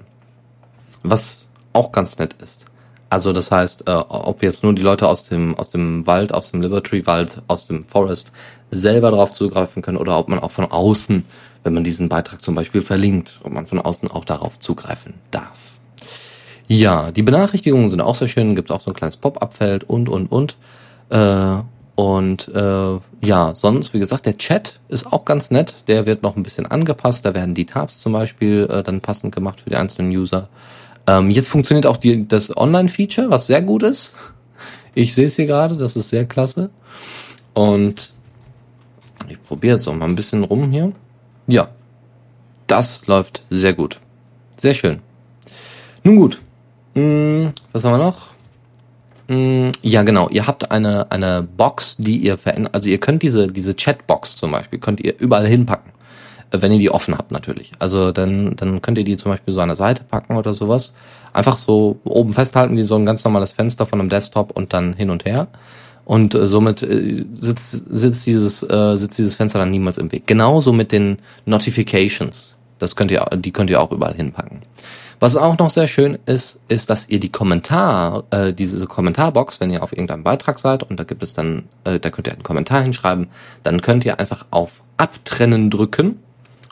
Was auch ganz nett ist. Also das heißt, äh, ob jetzt nur die Leute aus dem aus dem Wald, aus dem Liberty Wald, aus dem Forest selber darauf zugreifen können oder ob man auch von außen, wenn man diesen Beitrag zum Beispiel verlinkt, ob man von außen auch darauf zugreifen darf. Ja, die Benachrichtigungen sind auch sehr schön, gibt auch so ein kleines Pop-up-Feld und und und. Äh, und äh, ja, sonst, wie gesagt, der Chat ist auch ganz nett. Der wird noch ein bisschen angepasst. Da werden die Tabs zum Beispiel äh, dann passend gemacht für die einzelnen User. Ähm, jetzt funktioniert auch die, das Online-Feature, was sehr gut ist. Ich sehe es hier gerade, das ist sehr klasse. Und ich probiere jetzt auch mal ein bisschen rum hier. Ja, das läuft sehr gut. Sehr schön. Nun gut. Hm, was haben wir noch? Hm, ja, genau. Ihr habt eine, eine Box, die ihr verändert. Also ihr könnt diese, diese Chatbox zum Beispiel, könnt ihr überall hinpacken wenn ihr die offen habt natürlich. Also dann, dann könnt ihr die zum Beispiel so an der Seite packen oder sowas. Einfach so oben festhalten wie so ein ganz normales Fenster von einem Desktop und dann hin und her. Und äh, somit äh, sitzt, sitzt, dieses, äh, sitzt dieses Fenster dann niemals im Weg. Genauso mit den Notifications. Das könnt ihr, die könnt ihr auch überall hinpacken. Was auch noch sehr schön ist, ist, dass ihr die Kommentar, äh, diese Kommentarbox, wenn ihr auf irgendeinem Beitrag seid und da gibt es dann, äh, da könnt ihr einen Kommentar hinschreiben, dann könnt ihr einfach auf Abtrennen drücken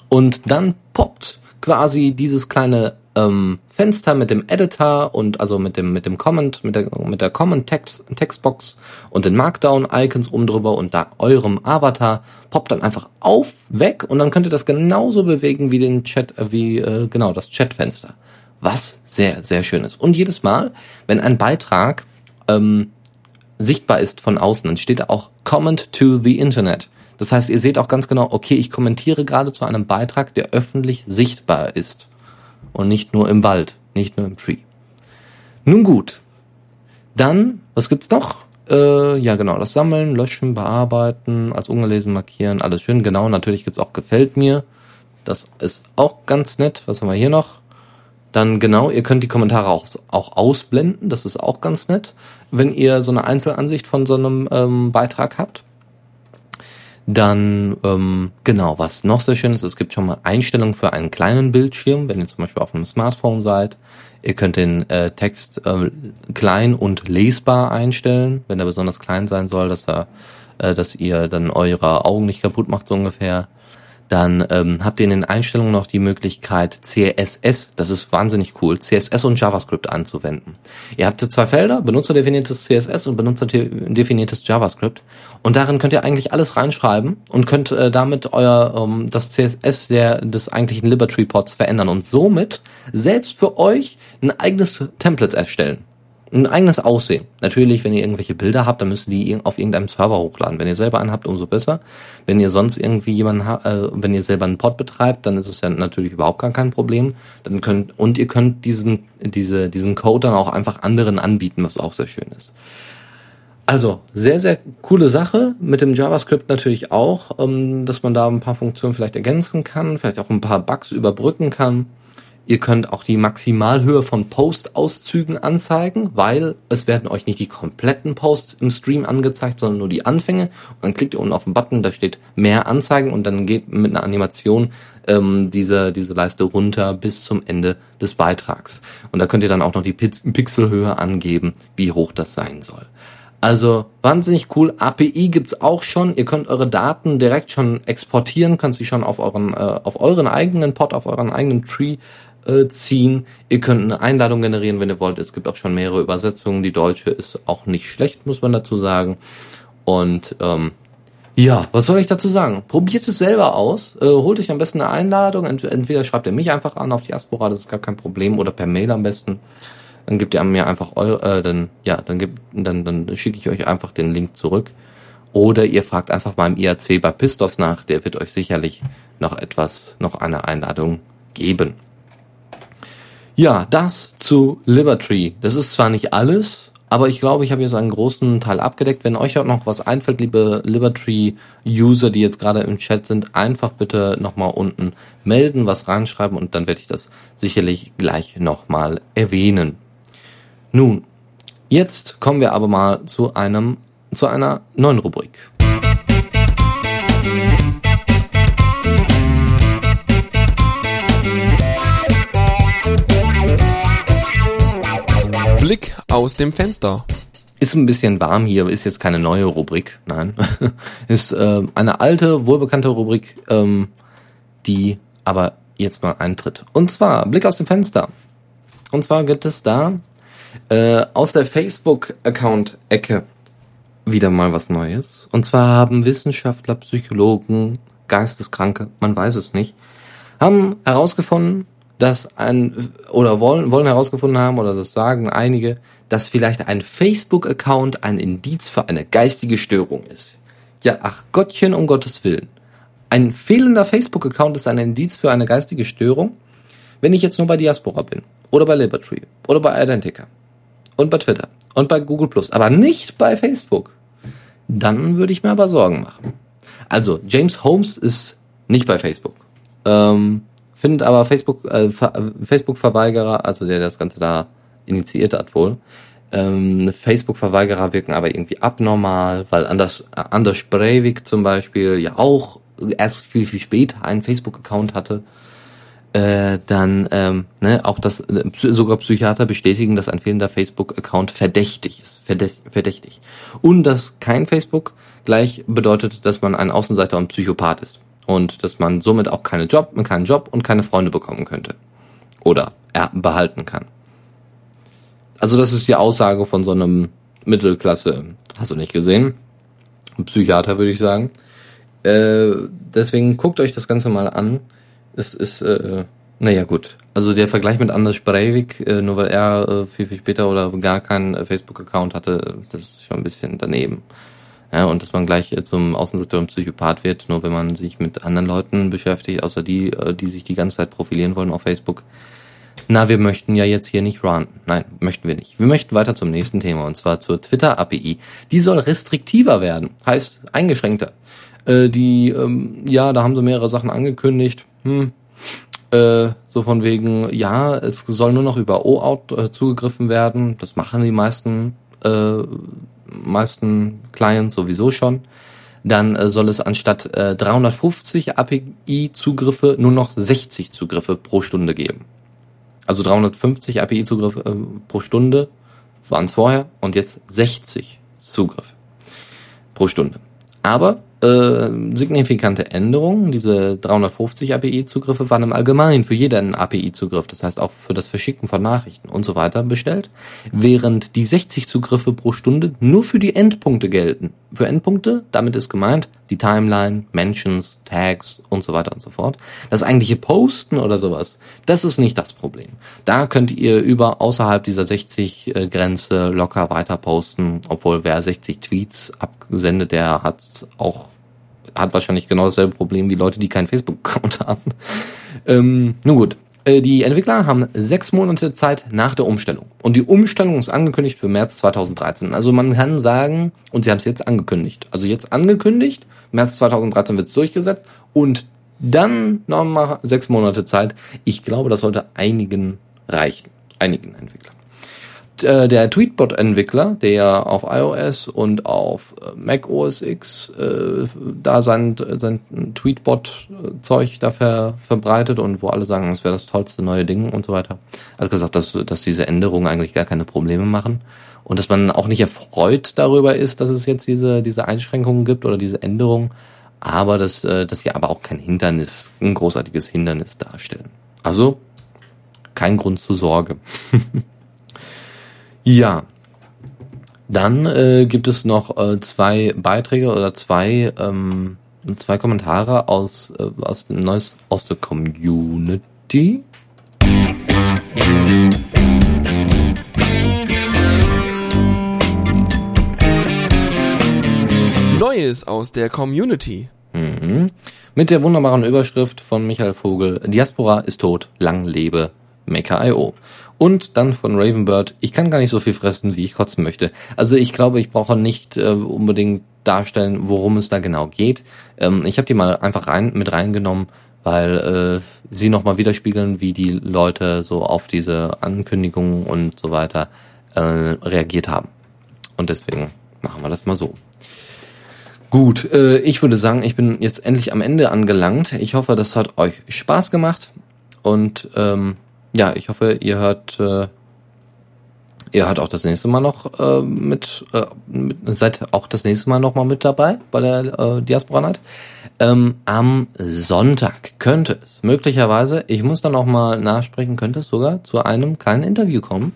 und dann poppt quasi dieses kleine ähm, Fenster mit dem Editor und also mit dem mit dem Comment mit der mit der Comment Text Textbox und den Markdown Icons oben drüber und da eurem Avatar poppt dann einfach auf weg und dann könnt ihr das genauso bewegen wie den Chat äh, wie äh, genau das Chatfenster was sehr sehr schön ist und jedes Mal wenn ein Beitrag ähm, sichtbar ist von außen dann steht da auch Comment to the Internet das heißt, ihr seht auch ganz genau, okay, ich kommentiere gerade zu einem Beitrag, der öffentlich sichtbar ist. Und nicht nur im Wald, nicht nur im Tree. Nun gut. Dann, was gibt's noch? Äh, ja, genau, das Sammeln, Löschen, Bearbeiten, als ungelesen markieren, alles schön. Genau, natürlich gibt's auch Gefällt mir. Das ist auch ganz nett. Was haben wir hier noch? Dann genau, ihr könnt die Kommentare auch, auch ausblenden. Das ist auch ganz nett, wenn ihr so eine Einzelansicht von so einem ähm, Beitrag habt. Dann, ähm, genau, was noch sehr schön ist, es gibt schon mal Einstellungen für einen kleinen Bildschirm, wenn ihr zum Beispiel auf einem Smartphone seid. Ihr könnt den äh, Text äh, klein und lesbar einstellen, wenn er besonders klein sein soll, dass er, äh, dass ihr dann eure Augen nicht kaputt macht, so ungefähr. Dann ähm, habt ihr in den Einstellungen noch die Möglichkeit, CSS, das ist wahnsinnig cool, CSS und JavaScript anzuwenden. Ihr habt zwei Felder, benutzerdefiniertes CSS und benutzerdefiniertes JavaScript. Und darin könnt ihr eigentlich alles reinschreiben und könnt äh, damit euer ähm, das CSS der, des eigentlichen Liberty Pods verändern und somit selbst für euch ein eigenes Template erstellen ein eigenes Aussehen. Natürlich, wenn ihr irgendwelche Bilder habt, dann müsst ihr die auf irgendeinem Server hochladen. Wenn ihr selber einen habt, umso besser. Wenn ihr sonst irgendwie jemanden äh, wenn ihr selber einen Pod betreibt, dann ist es ja natürlich überhaupt gar kein Problem. Dann könnt, und ihr könnt diesen, diese, diesen Code dann auch einfach anderen anbieten, was auch sehr schön ist. Also, sehr, sehr coole Sache. Mit dem JavaScript natürlich auch, ähm, dass man da ein paar Funktionen vielleicht ergänzen kann, vielleicht auch ein paar Bugs überbrücken kann. Ihr könnt auch die Maximalhöhe von Post-Auszügen anzeigen, weil es werden euch nicht die kompletten Posts im Stream angezeigt, sondern nur die Anfänge. Und dann klickt ihr unten auf den Button, da steht mehr Anzeigen und dann geht mit einer Animation ähm, diese, diese Leiste runter bis zum Ende des Beitrags. Und da könnt ihr dann auch noch die Pixelhöhe angeben, wie hoch das sein soll. Also wahnsinnig cool. API gibt's auch schon. Ihr könnt eure Daten direkt schon exportieren, könnt sie schon auf euren, äh, auf euren eigenen Pod, auf euren eigenen Tree äh, ziehen. Ihr könnt eine Einladung generieren, wenn ihr wollt. Es gibt auch schon mehrere Übersetzungen. Die deutsche ist auch nicht schlecht, muss man dazu sagen. Und ähm, ja, was soll ich dazu sagen? Probiert es selber aus. Äh, holt euch am besten eine Einladung. Ent entweder schreibt ihr mich einfach an auf die Aspora, das ist gar kein Problem, oder per Mail am besten. Dann gebt ihr mir einfach eure, äh, dann ja, dann gibt, dann dann schicke ich euch einfach den Link zurück. Oder ihr fragt einfach beim IAC bei Pistos nach, der wird euch sicherlich noch etwas, noch eine Einladung geben. Ja, das zu Liberty. Das ist zwar nicht alles, aber ich glaube, ich habe jetzt einen großen Teil abgedeckt. Wenn euch auch noch was einfällt, liebe Liberty-User, die jetzt gerade im Chat sind, einfach bitte nochmal unten melden, was reinschreiben und dann werde ich das sicherlich gleich nochmal erwähnen. Nun, jetzt kommen wir aber mal zu einem, zu einer neuen Rubrik. Blick aus dem Fenster. Ist ein bisschen warm hier, ist jetzt keine neue Rubrik, nein. ist äh, eine alte, wohlbekannte Rubrik, ähm, die aber jetzt mal eintritt. Und zwar Blick aus dem Fenster. Und zwar gibt es da äh, aus der Facebook-Account-Ecke wieder mal was Neues. Und zwar haben Wissenschaftler, Psychologen, Geisteskranke, man weiß es nicht, haben herausgefunden, dass ein oder wollen wollen herausgefunden haben oder das sagen einige, dass vielleicht ein Facebook-Account ein Indiz für eine geistige Störung ist. Ja, ach Gottchen, um Gottes Willen. Ein fehlender Facebook-Account ist ein Indiz für eine geistige Störung, wenn ich jetzt nur bei Diaspora bin oder bei Liberty oder bei Identica und bei Twitter und bei Google Plus, aber nicht bei Facebook. Dann würde ich mir aber Sorgen machen. Also James Holmes ist nicht bei Facebook. Ähm, findet aber Facebook, äh, Facebook-Verweigerer, also der das Ganze da initiiert hat wohl, ähm, Facebook-Verweigerer wirken aber irgendwie abnormal, weil Anders, Anders Breivik zum Beispiel ja auch erst viel, viel später einen Facebook-Account hatte. Äh, dann ähm, ne, auch das äh, sogar Psychiater bestätigen, dass ein fehlender Facebook-Account verdächtig ist, verdächtig. Und dass kein Facebook gleich bedeutet, dass man ein Außenseiter und Psychopath ist und dass man somit auch keine Job, keinen Job und keine Freunde bekommen könnte oder er behalten kann. Also das ist die Aussage von so einem Mittelklasse, hast du nicht gesehen, Psychiater würde ich sagen. Äh, deswegen guckt euch das Ganze mal an. Es ist, äh, naja gut. Also der Vergleich mit Anders Breivik, äh, nur weil er äh, viel, viel später oder gar keinen äh, Facebook-Account hatte, das ist schon ein bisschen daneben. Ja, und dass man gleich zum Außenseiter und Psychopath wird, nur wenn man sich mit anderen Leuten beschäftigt, außer die, äh, die sich die ganze Zeit profilieren wollen auf Facebook. Na, wir möchten ja jetzt hier nicht ranten. Nein, möchten wir nicht. Wir möchten weiter zum nächsten Thema, und zwar zur Twitter-API. Die soll restriktiver werden, heißt eingeschränkter. Äh, die, ähm, ja, da haben sie mehrere Sachen angekündigt. Hm, äh, so von wegen, ja, es soll nur noch über OAuth äh, zugegriffen werden. Das machen die meisten äh, meisten Clients sowieso schon. Dann äh, soll es anstatt äh, 350 API-Zugriffe nur noch 60 Zugriffe pro Stunde geben. Also 350 API-Zugriffe äh, pro Stunde waren es vorher und jetzt 60 Zugriffe pro Stunde. Aber äh, signifikante Änderungen. Diese 350 API-Zugriffe waren im Allgemeinen für jeden API-Zugriff, das heißt auch für das Verschicken von Nachrichten und so weiter bestellt, während die 60 Zugriffe pro Stunde nur für die Endpunkte gelten. Für Endpunkte, damit ist gemeint die Timeline, Mentions, Tags und so weiter und so fort. Das eigentliche Posten oder sowas, das ist nicht das Problem. Da könnt ihr über außerhalb dieser 60 äh, Grenze locker weiter posten, obwohl wer 60 Tweets absendet, der hat auch hat wahrscheinlich genau dasselbe Problem wie Leute, die keinen Facebook-Account haben. Ähm, nun gut, die Entwickler haben sechs Monate Zeit nach der Umstellung. Und die Umstellung ist angekündigt für März 2013. Also man kann sagen, und sie haben es jetzt angekündigt. Also jetzt angekündigt, März 2013 wird es durchgesetzt und Dann nochmal sechs Monate Zeit. Ich glaube, das sollte einigen reichen. Einigen Entwicklern. Äh, der Tweetbot-Entwickler, der auf iOS und auf äh, Mac OS X äh, da sein, sein Tweetbot-Zeug da ver, verbreitet und wo alle sagen, das wäre das tollste neue Ding und so weiter, hat gesagt, dass, dass diese Änderungen eigentlich gar keine Probleme machen und dass man auch nicht erfreut darüber ist, dass es jetzt diese, diese Einschränkungen gibt oder diese Änderungen, aber dass, äh, dass sie aber auch kein Hindernis, ein großartiges Hindernis darstellen. Also kein Grund zur Sorge. Ja. Dann äh, gibt es noch äh, zwei Beiträge oder zwei, ähm, zwei Kommentare aus, äh, aus dem Neues aus der Community. Neues aus der Community. Mhm. Mit der wunderbaren Überschrift von Michael Vogel, Diaspora ist tot, lang lebe Maker.io. Und dann von Ravenbird, ich kann gar nicht so viel fressen, wie ich kotzen möchte. Also ich glaube, ich brauche nicht äh, unbedingt darstellen, worum es da genau geht. Ähm, ich habe die mal einfach rein mit reingenommen, weil äh, sie nochmal widerspiegeln, wie die Leute so auf diese Ankündigungen und so weiter äh, reagiert haben. Und deswegen machen wir das mal so. Gut, äh, ich würde sagen, ich bin jetzt endlich am Ende angelangt. Ich hoffe, das hat euch Spaß gemacht und ähm, ja, ich hoffe, ihr hört, äh, ihr hört auch das nächste Mal noch äh, mit, äh, mit, seid auch das nächste Mal noch mal mit dabei bei der äh, Diaspora Night. Ähm, am Sonntag könnte es möglicherweise, ich muss dann auch mal nachsprechen, könnte es sogar zu einem kleinen Interview kommen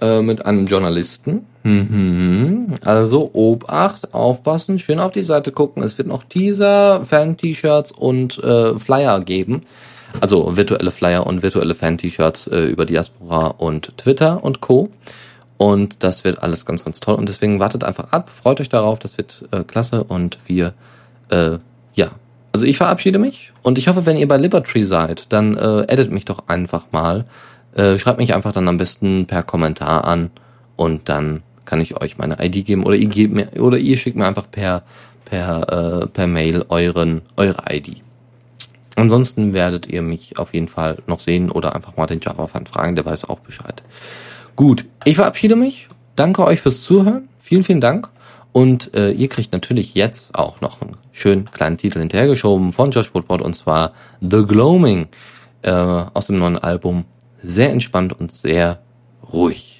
äh, mit einem Journalisten. Mhm. Also Obacht, aufpassen, schön auf die Seite gucken. Es wird noch Teaser, Fan-T-Shirts und äh, Flyer geben. Also virtuelle Flyer und virtuelle Fan-T-Shirts äh, über Diaspora und Twitter und Co. Und das wird alles ganz, ganz toll. Und deswegen wartet einfach ab, freut euch darauf, das wird äh, klasse. Und wir, äh, ja, also ich verabschiede mich. Und ich hoffe, wenn ihr bei Liberty seid, dann äh, edit mich doch einfach mal. Äh, schreibt mich einfach dann am besten per Kommentar an und dann kann ich euch meine ID geben oder ihr gebt mir oder ihr schickt mir einfach per per äh, per Mail euren eure ID. Ansonsten werdet ihr mich auf jeden Fall noch sehen oder einfach mal den Java-Fan fragen, der weiß auch Bescheid. Gut, ich verabschiede mich. Danke euch fürs Zuhören. Vielen, vielen Dank. Und äh, ihr kriegt natürlich jetzt auch noch einen schönen kleinen Titel hinterhergeschoben von Josh Woodward und zwar The Gloaming äh, aus dem neuen Album. Sehr entspannt und sehr ruhig.